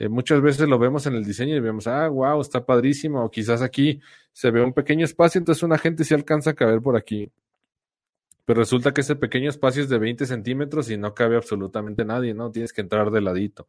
Eh, muchas veces lo vemos en el diseño y vemos, ah, wow, está padrísimo, o quizás aquí se ve un pequeño espacio, entonces una gente sí alcanza a caber por aquí. Pero resulta que ese pequeño espacio es de 20 centímetros y no cabe absolutamente nadie, ¿no? Tienes que entrar de ladito.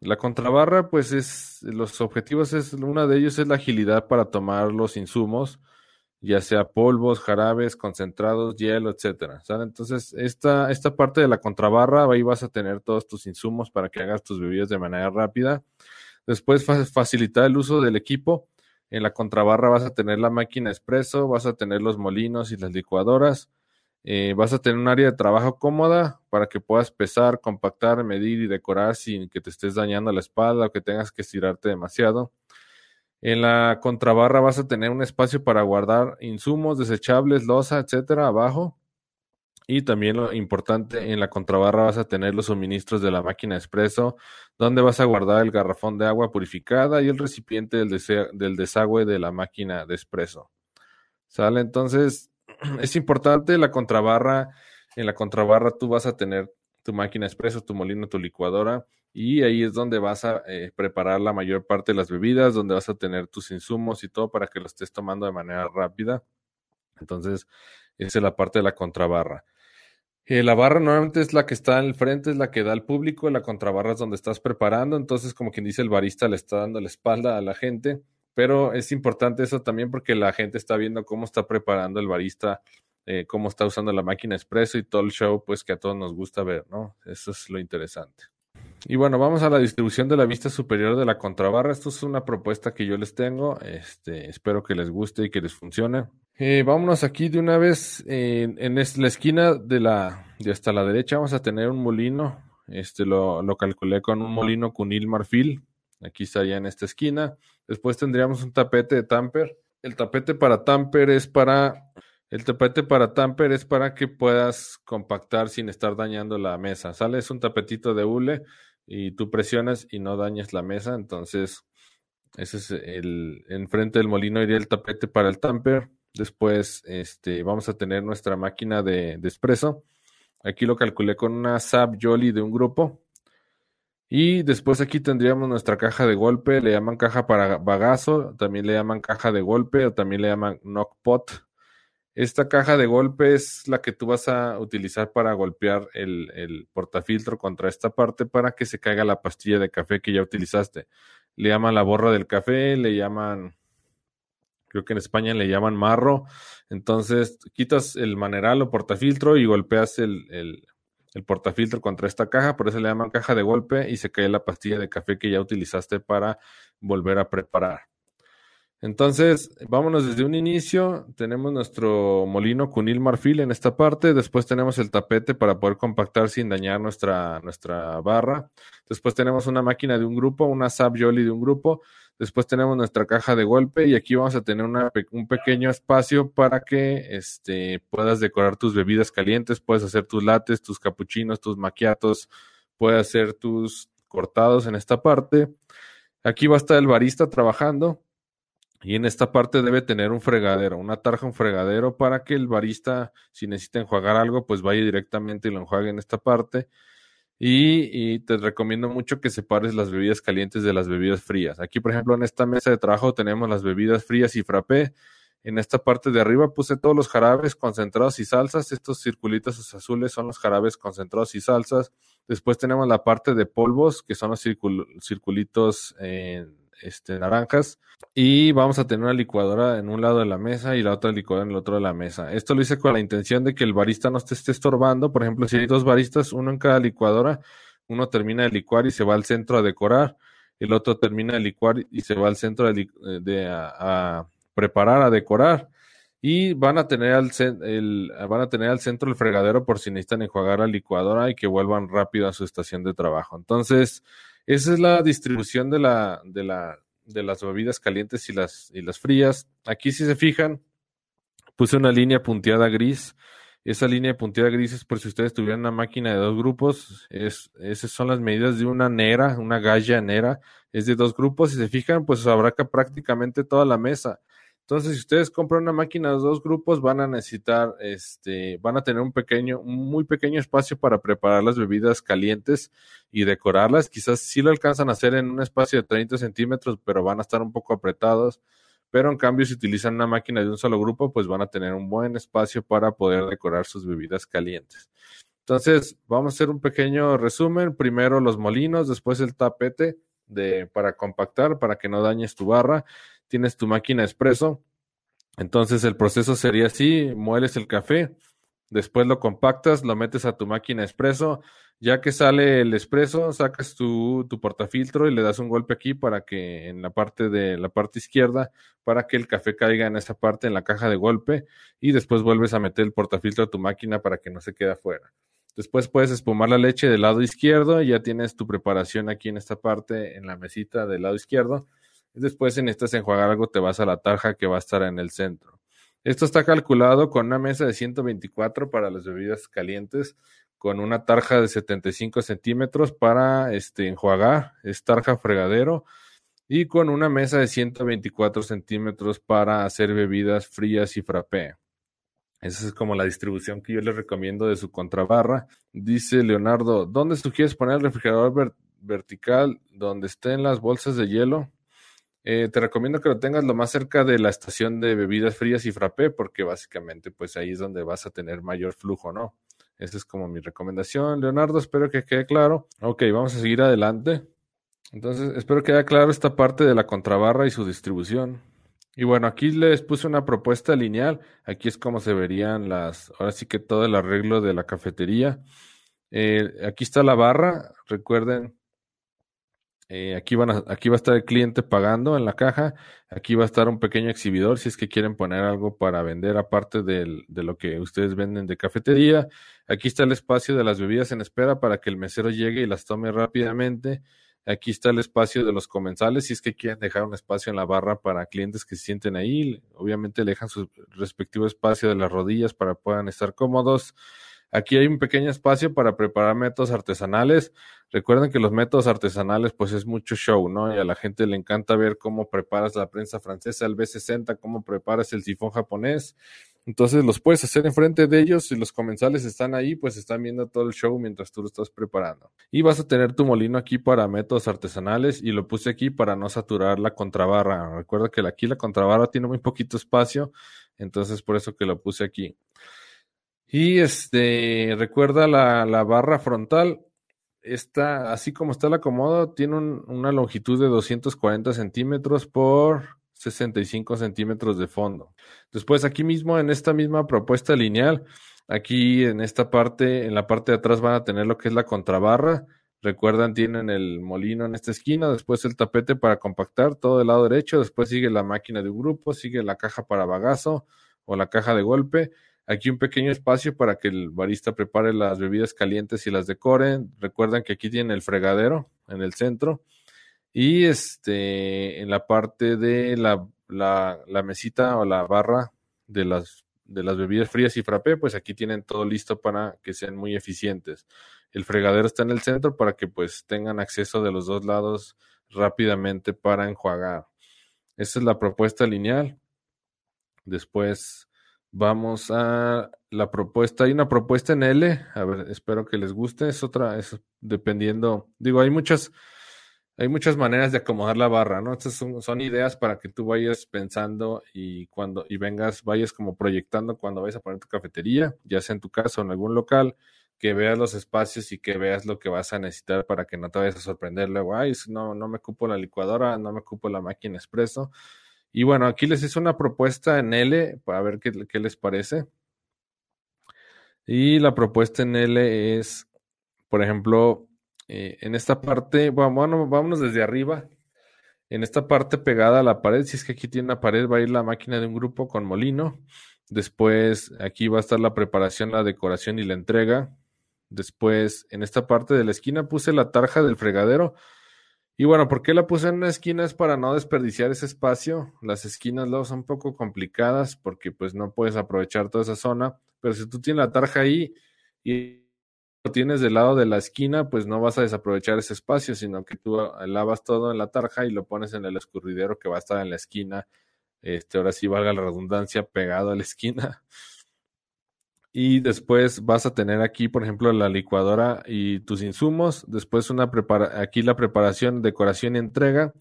la contrabarra, pues es, los objetivos es, una de ellos es la agilidad para tomar los insumos, ya sea polvos, jarabes, concentrados, hielo, etcétera. Entonces, esta, esta parte de la contrabarra, ahí vas a tener todos tus insumos para que hagas tus bebidas de manera rápida. Después, facilitar el uso del equipo. En la contrabarra vas a tener la máquina expreso, vas a tener los molinos y las licuadoras. Eh, vas a tener un área de trabajo cómoda para que puedas pesar, compactar, medir y decorar sin que te estés dañando la espalda o que tengas que estirarte demasiado. En la contrabarra vas a tener un espacio para guardar insumos desechables, losa, etcétera, abajo. Y también lo importante, en la contrabarra vas a tener los suministros de la máquina expreso, donde vas a guardar el garrafón de agua purificada y el recipiente del, del desagüe de la máquina de expreso. ¿Sale? Entonces, es importante la contrabarra. En la contrabarra tú vas a tener tu máquina expreso, tu molino, tu licuadora y ahí es donde vas a eh, preparar la mayor parte de las bebidas, donde vas a tener tus insumos y todo para que lo estés tomando de manera rápida. Entonces, esa es la parte de la contrabarra. Eh, la barra normalmente es la que está al frente, es la que da al público, la contrabarra es donde estás preparando, entonces como quien dice el barista le está dando la espalda a la gente pero es importante eso también porque la gente está viendo cómo está preparando el barista, eh, cómo está usando la máquina expreso y todo el show, pues que a todos nos gusta ver, ¿no? Eso es lo interesante. Y bueno, vamos a la distribución de la vista superior de la contrabarra. Esto es una propuesta que yo les tengo. Este, espero que les guste y que les funcione. Eh, vámonos aquí de una vez. en la esquina de la, de hasta la derecha vamos a tener un molino. Este lo, lo calculé con un molino cunil marfil. Aquí estaría en esta esquina. Después tendríamos un tapete de tamper. El tapete para tamper es para el tapete para tamper es para que puedas compactar sin estar dañando la mesa. Sale es un tapetito de hule y tú presionas y no dañas la mesa. Entonces, ese es el enfrente del molino iría el tapete para el tamper. Después, este, vamos a tener nuestra máquina de, de espresso. Aquí lo calculé con una SAP Jolly de un grupo. Y después aquí tendríamos nuestra caja de golpe, le llaman caja para bagazo, también le llaman caja de golpe o también le llaman knockpot. Esta caja de golpe es la que tú vas a utilizar para golpear el, portafiltro contra esta parte para que se caiga la pastilla de café que ya utilizaste. Le llaman la borra del café, le llaman, creo que en España le llaman marro. Entonces quitas el maneral o portafiltro y golpeas el el portafiltro contra esta caja, por eso le llaman caja de golpe y se cae la pastilla de café que ya utilizaste para volver a preparar. Entonces, vámonos desde un inicio. Tenemos nuestro molino cunil marfil en esta parte. Después tenemos el tapete para poder compactar sin dañar nuestra, nuestra barra. Después tenemos una máquina de un grupo, una Sab Jolly de un grupo. Después tenemos nuestra caja de golpe y aquí vamos a tener un pequeño espacio para que este, puedas decorar tus bebidas calientes, puedes hacer tus lates, tus capuchinos, tus maquiatos, puedes hacer tus cortados en esta parte. Aquí va a estar el barista trabajando y en esta parte debe tener un fregadero, una tarja, un fregadero para que el barista, si necesita enjuagar algo, pues vaya directamente y lo enjuague en esta parte. Y, te recomiendo mucho que separes las bebidas calientes de las bebidas frías. Aquí, por ejemplo, en esta mesa de trabajo tenemos las bebidas frías y frappé. En esta parte de arriba puse todos los jarabes concentrados y salsas. Estos circulitos azules son los jarabes concentrados y salsas. Después tenemos la parte de polvos, que son los circulitos este, naranjas y vamos a tener una licuadora en un lado de la mesa y la otra licuadora en el otro de la mesa. Esto lo hice con la intención de que el barista no te esté estorbando. Por ejemplo, si hay dos baristas, uno en cada licuadora, uno termina de licuar y se va al centro a decorar, el otro termina de licuar y se va al centro de, a, preparar, a decorar. y van a tener al, van a tener al centro el fregadero por si necesitan enjuagar la licuadora y que vuelvan rápido a su estación de trabajo. Entonces, esa es la distribución de la, de la, de las bebidas calientes y las, y las frías. Aquí si se fijan, puse una línea punteada gris. Esa línea punteada gris es por si ustedes tuvieran una máquina de dos grupos. Es, esas son las medidas de una nera, una galla nera. Es de dos grupos. Si se fijan, pues abarca prácticamente toda la mesa. Entonces, si ustedes compran una máquina de dos grupos, van a necesitar, este, van a tener un pequeño, muy pequeño espacio para preparar las bebidas calientes y decorarlas. Quizás sí lo alcanzan a hacer en un espacio de 30 centímetros, pero van a estar un poco apretados. Pero en cambio, si utilizan una máquina de un solo grupo, pues van a tener un buen espacio para poder decorar sus bebidas calientes. Entonces, vamos a hacer un pequeño resumen. Primero los molinos, después el tapete de, para compactar, para que no dañes tu barra tienes tu máquina expreso. Entonces el proceso sería así, mueles el café, después lo compactas, lo metes a tu máquina expreso, ya que sale el expreso, sacas tu, tu, portafiltro y le das un golpe aquí para que en la parte de la parte izquierda, para que el café caiga en esa parte, en la caja de golpe, y después vuelves a meter el portafiltro a tu máquina para que no se quede afuera. Después puedes espumar la leche del lado izquierdo, y ya tienes tu preparación aquí en esta parte, en la mesita del lado izquierdo Después, si necesitas enjuagar algo, te vas a la tarja que va a estar en el centro. Esto está calculado con una mesa de 124 para las bebidas calientes, con una tarja de 75 centímetros para este, enjuagar, es tarja fregadero, y con una mesa de 124 centímetros para hacer bebidas frías y frappé. Esa es como la distribución que yo les recomiendo de su contrabarra. Dice Leonardo, ¿dónde sugieres poner el refrigerador vertical donde estén las bolsas de hielo? Eh, te recomiendo que lo tengas lo más cerca de la estación de bebidas frías y frappé, porque básicamente pues ahí es donde vas a tener mayor flujo, ¿no? Esa es como mi recomendación, Leonardo, espero que quede claro. Ok, vamos a seguir adelante. Entonces, espero que quede claro esta parte de la contrabarra y su distribución. Y bueno, aquí les puse una propuesta lineal. Aquí es como se verían las, ahora sí que todo el arreglo de la cafetería. Eh, aquí está la barra. Recuerden eh, aquí, van aquí va a estar el cliente pagando en la caja. Aquí va a estar un pequeño exhibidor si es que quieren poner algo para vender aparte de lo que ustedes venden de cafetería. Aquí está el espacio de las bebidas en espera para que el mesero llegue y las tome rápidamente. Aquí está el espacio de los comensales si es que quieren dejar un espacio en la barra para clientes que se sienten ahí. Obviamente le dejan su respectivo espacio de las rodillas para que puedan estar cómodos. Aquí hay un pequeño espacio para preparar métodos artesanales. Recuerden que los métodos artesanales pues es mucho show, ¿no? Y a la gente le encanta ver cómo preparas la prensa francesa, el B60, cómo preparas el sifón japonés. Entonces los puedes hacer enfrente de ellos y los comensales están ahí, pues están viendo todo el show mientras tú lo estás preparando. Y vas a tener tu molino aquí para métodos artesanales y lo puse aquí para no saturar la contrabarra. Recuerda que aquí la contrabarra tiene muy poquito espacio, entonces por eso que lo puse aquí. Y este, recuerda la, la barra frontal, está, así como está el acomodo, tiene una longitud de 240 centímetros por 65 centímetros de fondo. Después, aquí mismo, en esta misma propuesta lineal, aquí en esta parte, en la parte de atrás van a tener lo que es la contrabarra. Recuerdan, tienen el molino en esta esquina, después el tapete para compactar, todo del lado derecho, después sigue la máquina de un grupo, sigue la caja para bagazo o la caja de golpe Aquí un pequeño espacio para que el barista prepare las bebidas calientes y las decoren. Recuerden que aquí tienen el fregadero en el centro. Y este, en la parte de la, la, mesita o la barra de las, de las bebidas frías y frappé, pues aquí tienen todo listo para que sean muy eficientes. El fregadero está en el centro para que pues tengan acceso de los dos lados rápidamente para enjuagar. Esa es la propuesta lineal. Después Vamos a la propuesta. Hay una propuesta en L. A ver, espero que les guste. Es otra, es dependiendo. Digo, hay muchas, hay muchas maneras de acomodar la barra, ¿no? Estas son, son, ideas para que tú vayas pensando y cuando, y vengas, vayas como proyectando cuando vayas a poner tu cafetería, ya sea en tu casa o en algún local, que veas los espacios y que veas lo que vas a necesitar para que no te vayas a sorprender luego, ay, no, no me cupo la licuadora, no me cupo la máquina expreso y bueno, aquí les hice una propuesta en L para ver qué, les parece. Y la propuesta en L es, por ejemplo, eh, en esta parte, bueno, vámonos desde arriba. En esta parte pegada a la pared, si es que aquí tiene una pared, va a ir la máquina de un grupo con molino. Después aquí va a estar la preparación, la decoración y la entrega. Después en esta parte de la esquina puse la tarja del fregadero. Y bueno, ¿por qué la puse en una esquina? Es para no desperdiciar ese espacio. Las esquinas luego son un poco complicadas porque pues no puedes aprovechar toda esa zona. Pero si tú tienes la tarja ahí y lo tienes del lado de la esquina, pues no vas a desaprovechar ese espacio, sino que tú lavas todo en la tarja y lo pones en el escurridero que va a estar en la esquina este, ahora sí valga la redundancia, pegado a la esquina. Y después vas a tener aquí, por ejemplo, la licuadora y tus insumos. Después una prepara aquí la preparación, decoración y entrega.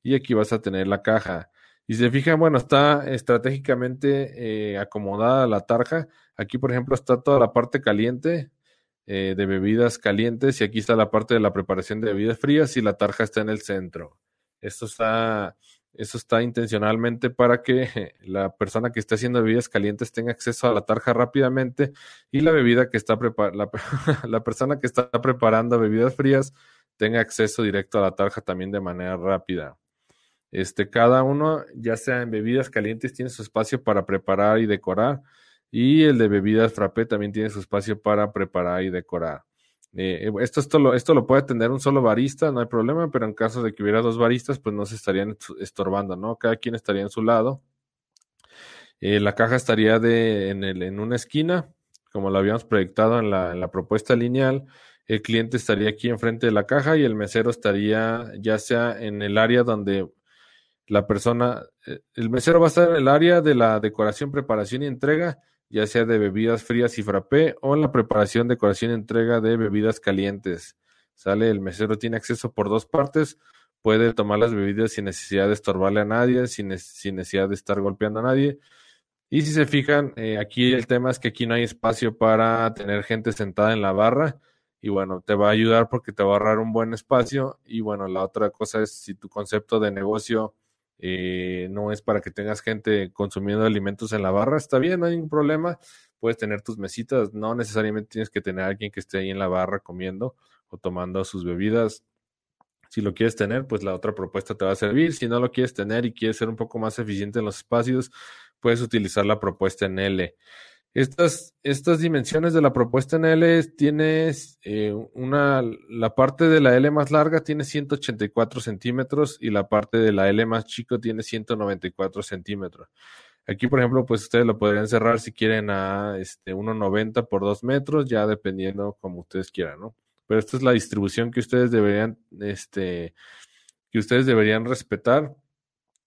Y aquí vas a tener la caja. Y se fijan, bueno, está estratégicamente eh, acomodada la tarja. Aquí, por ejemplo, está toda la parte caliente eh, de bebidas calientes y aquí está la parte de la preparación de bebidas frías y la tarja está en el centro. Esto está eso está intencionalmente para que la persona que esté haciendo bebidas calientes tenga acceso a la tarja rápidamente y la bebida que está la, persona que está preparando bebidas frías tenga acceso directo a la tarja también de manera rápida. Este, cada uno, ya sea en bebidas calientes, tiene su espacio para preparar y decorar. Y el de bebidas frappé también tiene su espacio para preparar y decorar. Eh, esto, esto, lo, esto lo puede atender un solo barista, no hay problema, pero en caso de que hubiera dos baristas, pues no se estarían estorbando, ¿no? Cada quien estaría en su lado. Eh, la caja estaría de, en, el, en una esquina, como lo habíamos proyectado en la, en la propuesta lineal. El cliente estaría aquí enfrente de la caja y el mesero estaría ya sea en el área donde la persona, eh, el mesero va a estar en el área de la decoración, preparación y entrega ya sea de bebidas frías y frappé o en la preparación, decoración y entrega de bebidas calientes. Sale, el mesero tiene acceso por dos partes, puede tomar las bebidas sin necesidad de estorbarle a nadie, sin, necesidad de estar golpeando a nadie. Y si se fijan, eh, aquí el tema es que aquí no hay espacio para tener gente sentada en la barra. Y bueno, te va a ayudar porque te va a ahorrar un buen espacio. Y bueno, la otra cosa es si tu concepto de negocio eh, no es para que tengas gente consumiendo alimentos en la barra, está bien, no hay ningún problema, puedes tener tus mesitas, no necesariamente tienes que tener a alguien que esté ahí en la barra comiendo o tomando sus bebidas. Si lo quieres tener, pues la otra propuesta te va a servir. Si no lo quieres tener y quieres ser un poco más eficiente en los espacios, puedes utilizar la propuesta en L. Estas, estas dimensiones de la propuesta en L tienes eh, una, la parte de la L más larga tiene 184 centímetros y la parte de la L más chico tiene 194 centímetros. Aquí, por ejemplo, pues ustedes lo podrían cerrar si quieren a este 1.90 por 2 metros, ya dependiendo como ustedes quieran, ¿no? Pero esta es la distribución que ustedes deberían, este, que ustedes deberían respetar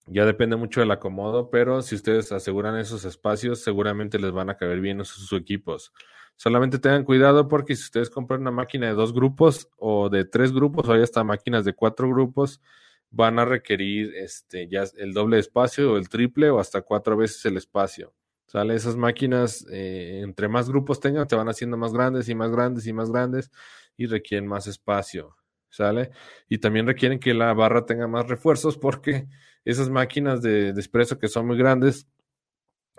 ya depende mucho del acomodo, pero si ustedes aseguran esos espacios, seguramente les van a caber bien sus, equipos. Solamente tengan cuidado porque si ustedes compran una máquina de dos grupos o de tres grupos o hay hasta máquinas de cuatro grupos, van a requerir este, ya el doble espacio o el triple o hasta cuatro veces el espacio. ¿Sale? Esas máquinas, eh, entre más grupos tengan, te van haciendo más grandes y más grandes y más grandes y requieren más espacio. ¿Sale? Y también requieren que la barra tenga más refuerzos porque esas máquinas de, de expreso que son muy grandes,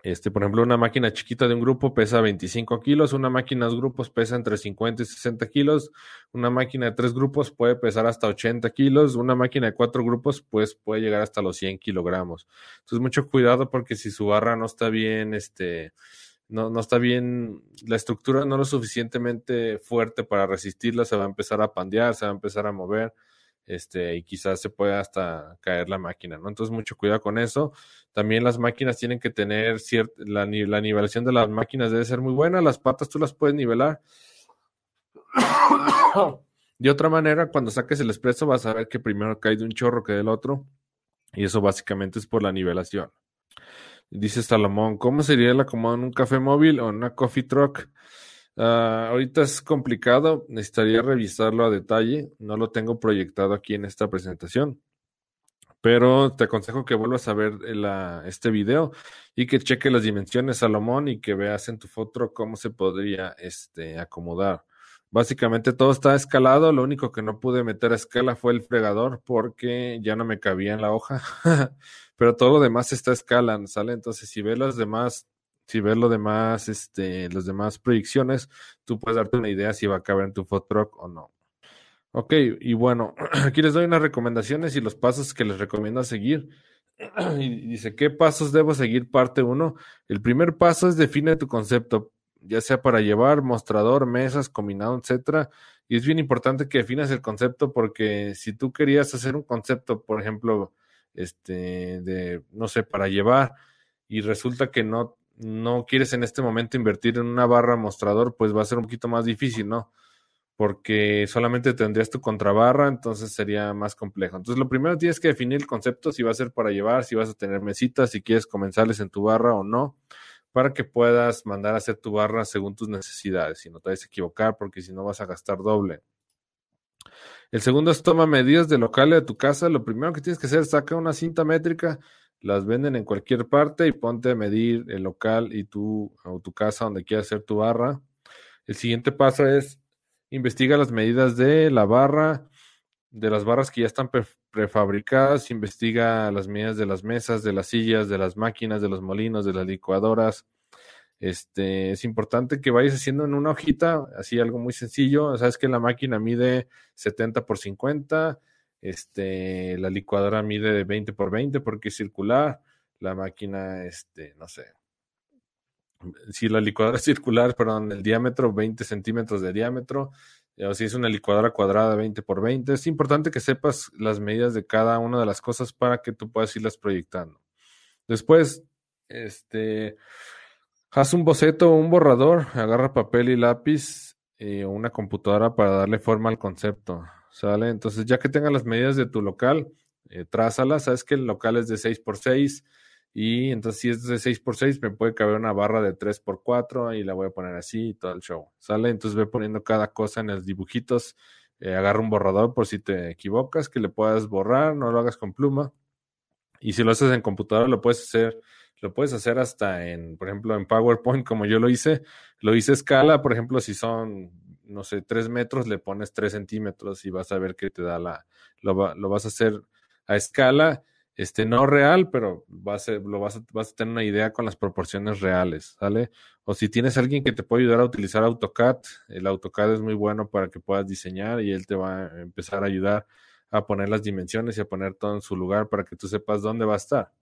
este, por ejemplo, una máquina chiquita de un grupo pesa 25 kilos, una máquina de grupos pesa entre 50 y 60 kilos, una máquina de tres grupos puede pesar hasta 80 kilos, una máquina de cuatro grupos pues puede llegar hasta los 100 kilogramos. Entonces, mucho cuidado porque si su barra no está bien, este, no, no está bien, la estructura no lo suficientemente fuerte para resistirla, se va a empezar a pandear, se va a empezar a mover este, y quizás se pueda hasta caer la máquina, ¿no? Entonces, mucho cuidado con eso. También las máquinas tienen que tener cierta, la, la nivelación de las máquinas debe ser muy buena, las patas tú las puedes nivelar. De otra manera, cuando saques el expreso vas a ver que primero cae de un chorro que del otro, y eso básicamente es por la nivelación. Dice Salomón, ¿cómo sería el acomodo en un café móvil o en una coffee truck? Uh, ahorita es complicado, necesitaría revisarlo a detalle, no lo tengo proyectado aquí en esta presentación, pero te aconsejo que vuelvas a ver la, este video y que cheque las dimensiones Salomón y que veas en tu foto cómo se podría este, acomodar. Básicamente todo está escalado, lo único que no pude meter a escala fue el fregador porque ya no me cabía en la hoja, pero todo lo demás está a escala, ¿sale? Entonces si ves las demás si ves lo demás, este, las demás proyecciones, tú puedes darte una idea si va a caber en tu food truck o no. Ok, y bueno, aquí les doy unas recomendaciones y los pasos que les recomiendo seguir. y dice, ¿qué pasos debo seguir? Parte 1. El primer paso es define tu concepto, ya sea para llevar, mostrador, mesas, combinado, etcétera. Y es bien importante que definas el concepto porque si tú querías hacer un concepto, por ejemplo, este, de, no sé, para llevar, y resulta que no, no quieres en este momento invertir en una barra mostrador, pues va a ser un poquito más difícil, ¿no? Porque solamente tendrías tu contrabarra, entonces sería más complejo. Entonces, lo primero tienes que definir el concepto, si va a ser para llevar, si vas a tener mesitas, si quieres comenzarles en tu barra o no, para que puedas mandar a hacer tu barra según tus necesidades y no te vayas a equivocar, porque si no vas a gastar doble. El segundo es toma medidas de local de tu casa. Lo primero que tienes que hacer es sacar una cinta métrica, las venden en cualquier parte y ponte a medir el local y tu, o tu casa donde quieras hacer tu barra. El siguiente paso es investiga las medidas de la barra, de las barras que ya están prefabricadas, investiga las medidas de las mesas, de las sillas, de las máquinas, de los molinos, de las licuadoras, este, es importante que vayas haciendo en una hojita, así algo muy sencillo. Sabes que la máquina mide 70 por 50, este, la licuadora mide 20 por 20 porque es circular. La máquina, este, no sé. Si la licuadora es circular, perdón, el diámetro 20 centímetros de diámetro, o si es una licuadora cuadrada 20 por 20, es importante que sepas las medidas de cada una de las cosas para que tú puedas irlas proyectando. Después, este, Haz un boceto un borrador, agarra papel y lápiz eh, o una computadora para darle forma al concepto, ¿sale? Entonces, ya que tengas las medidas de tu local, eh, sabes que el local es de 6 por 6 y entonces si es de 6 por 6 me puede caber una barra de 3 por 4 y la voy a poner así y todo el show, ¿sale? Entonces ve poniendo cada cosa en los dibujitos, eh, agarra un borrador por si te equivocas, que le puedas borrar, no lo hagas con pluma. Y si lo haces en computadora, lo puedes hacer lo puedes hacer hasta en, por ejemplo, en PowerPoint, como yo lo hice. Lo hice escala, por ejemplo, si son, no sé, tres metros, le pones tres centímetros y vas a ver que te da la, lo, lo vas a hacer a escala, este, no real, pero vas a, lo vas a, vas a tener una idea con las proporciones reales, ¿sale? O si tienes alguien que te puede ayudar a utilizar AutoCAD, el AutoCAD es muy bueno para que puedas diseñar y él te va a empezar a ayudar a poner las dimensiones y a poner todo en su lugar para que tú sepas dónde va a estar.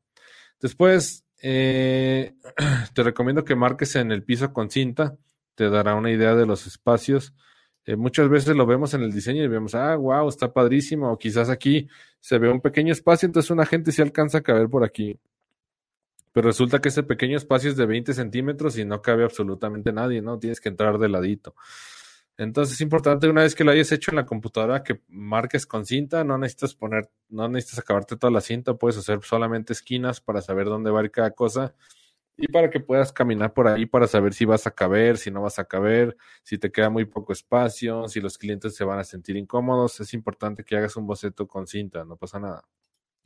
Después, eh, te recomiendo que marques en el piso con cinta, te dará una idea de los espacios. Eh, muchas veces lo vemos en el diseño y vemos, ah, wow, está padrísimo, o quizás aquí se ve un pequeño espacio, entonces una gente se alcanza a caber por aquí. Pero resulta que ese pequeño espacio es de 20 centímetros y no cabe absolutamente nadie, ¿no? Tienes que entrar de ladito. Entonces es importante una vez que lo hayas hecho en la computadora que marques con cinta, no necesitas poner, no necesitas acabarte toda la cinta, puedes hacer solamente esquinas para saber dónde va a ir cada cosa y para que puedas caminar por ahí para saber si vas a caber, si no vas a caber, si te queda muy poco espacio, si los clientes se van a sentir incómodos, es importante que hagas un boceto con cinta, no pasa nada.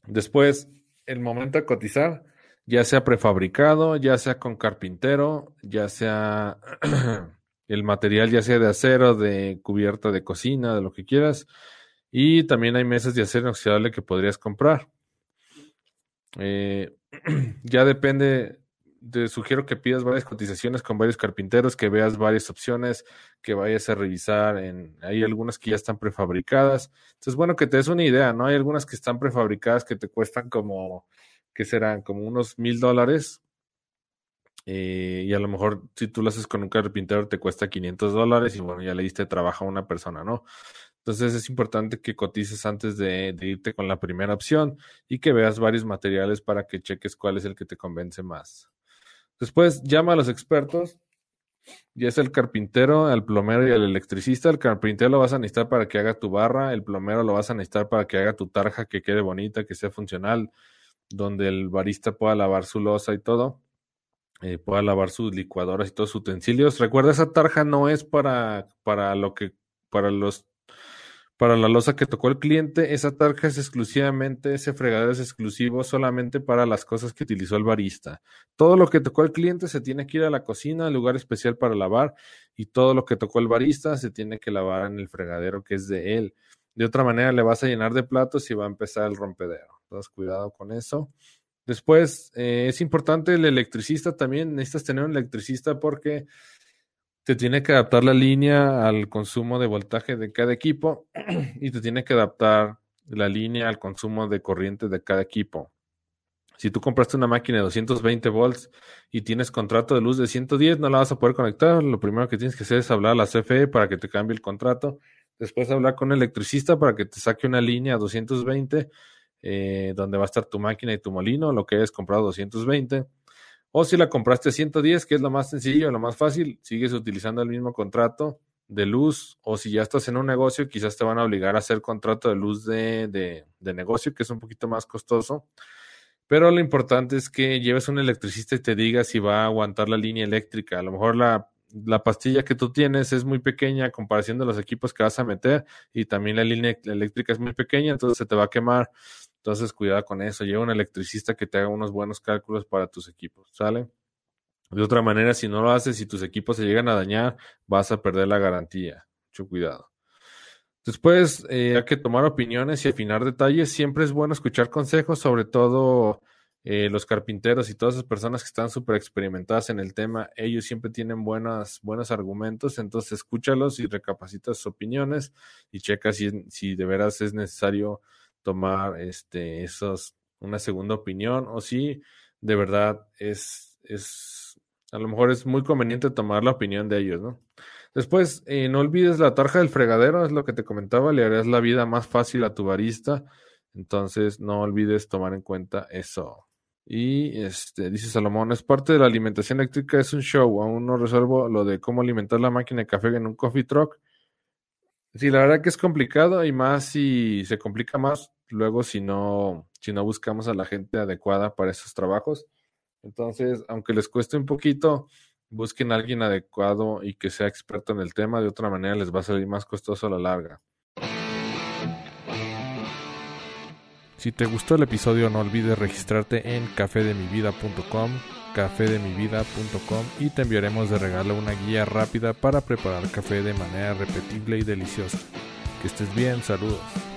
Después, el momento de cotizar, ya sea prefabricado, ya sea con carpintero, ya sea el material ya sea de acero, de cubierta de cocina, de lo que quieras. Y también hay mesas de acero inoxidable que podrías comprar. Eh, ya depende, te sugiero que pidas varias cotizaciones con varios carpinteros, que veas varias opciones, que vayas a revisar. En, hay algunas que ya están prefabricadas. Entonces, bueno, que te des una idea, ¿no? Hay algunas que están prefabricadas que te cuestan como, que serán como unos mil dólares eh, y a lo mejor si tú lo haces con un carpintero te cuesta 500 dólares y bueno, ya le diste trabajo a una persona, ¿no? Entonces es importante que cotices antes de, irte con la primera opción y que veas varios materiales para que cheques cuál es el que te convence más. Después llama a los expertos, ya es el carpintero, al plomero y al electricista. El carpintero lo vas a necesitar para que haga tu barra, el plomero lo vas a necesitar para que haga tu tarja, que quede bonita, que sea funcional, donde el barista pueda lavar su losa y todo eh, pueda lavar sus licuadoras y todos sus utensilios. Recuerda, esa tarja no es para, para lo que, para los, para la losa que tocó el cliente. Esa tarja es exclusivamente, ese fregadero es exclusivo solamente para las cosas que utilizó el barista. Todo lo que tocó el cliente se tiene que ir a la cocina, al lugar especial para lavar, y todo lo que tocó el barista se tiene que lavar en el fregadero que es de él. De otra manera, le vas a llenar de platos y va a empezar el rompedero. Entonces, cuidado con eso. Después, eh, es importante el electricista también. Necesitas tener un electricista porque te tiene que adaptar la línea al consumo de voltaje de cada equipo y te tiene que adaptar la línea al consumo de corriente de cada equipo. Si tú compraste una máquina de 220 volts y tienes contrato de luz de 110, no la vas a poder conectar. Lo primero que tienes que hacer es hablar a la CFE para que te cambie el contrato. Después hablar con el electricista para que te saque una línea a 220, eh, donde va a estar tu máquina y tu molino, lo que hayas comprado 220. O si la compraste a 110, que es lo más sencillo, lo más fácil, sigues utilizando el mismo contrato de luz. O si ya estás en un negocio, quizás te van a obligar a hacer contrato de luz de, de, de negocio, que es un poquito más costoso. Pero lo importante es que lleves un electricista y te diga si va a aguantar la línea eléctrica. A lo mejor la, la pastilla que tú tienes es muy pequeña comparación de los equipos que vas a meter y también la línea eléctrica es muy pequeña, entonces se te va a quemar. Entonces, cuidado con eso. Lleva un electricista que te haga unos buenos cálculos para tus equipos, ¿sale? De otra manera, si no lo haces y tus equipos se llegan a dañar, vas a perder la garantía. Mucho cuidado. Después eh, hay que tomar opiniones y afinar detalles. Siempre es bueno escuchar consejos, sobre todo eh, los carpinteros y todas esas personas que están súper experimentadas en el tema. Ellos siempre tienen buenas, buenos argumentos, entonces escúchalos y recapacita sus opiniones y checa si, si de veras es necesario tomar este, esos, una segunda opinión o si de verdad es, es, a lo mejor es muy conveniente tomar la opinión de ellos, ¿no? Después, eh, no olvides la tarja del fregadero, es lo que te comentaba, le harás la vida más fácil a tu barista. Entonces, no olvides tomar en cuenta eso. Y este, dice Salomón, es parte de la alimentación eléctrica, es un show. Aún no resuelvo lo de cómo alimentar la máquina de café en un coffee truck. Sí, la verdad que es complicado y más si se complica más luego si no, si no buscamos a la gente adecuada para esos trabajos. Entonces, aunque les cueste un poquito, Busquen a alguien adecuado y que sea experto en el tema, de otra manera les va a salir más costoso a la larga. Si te gustó el episodio no olvides registrarte en cafedemivida.com, cafedemivida.com y te enviaremos de regalo una guía rápida para preparar café de manera repetible y deliciosa. Que estés bien, saludos.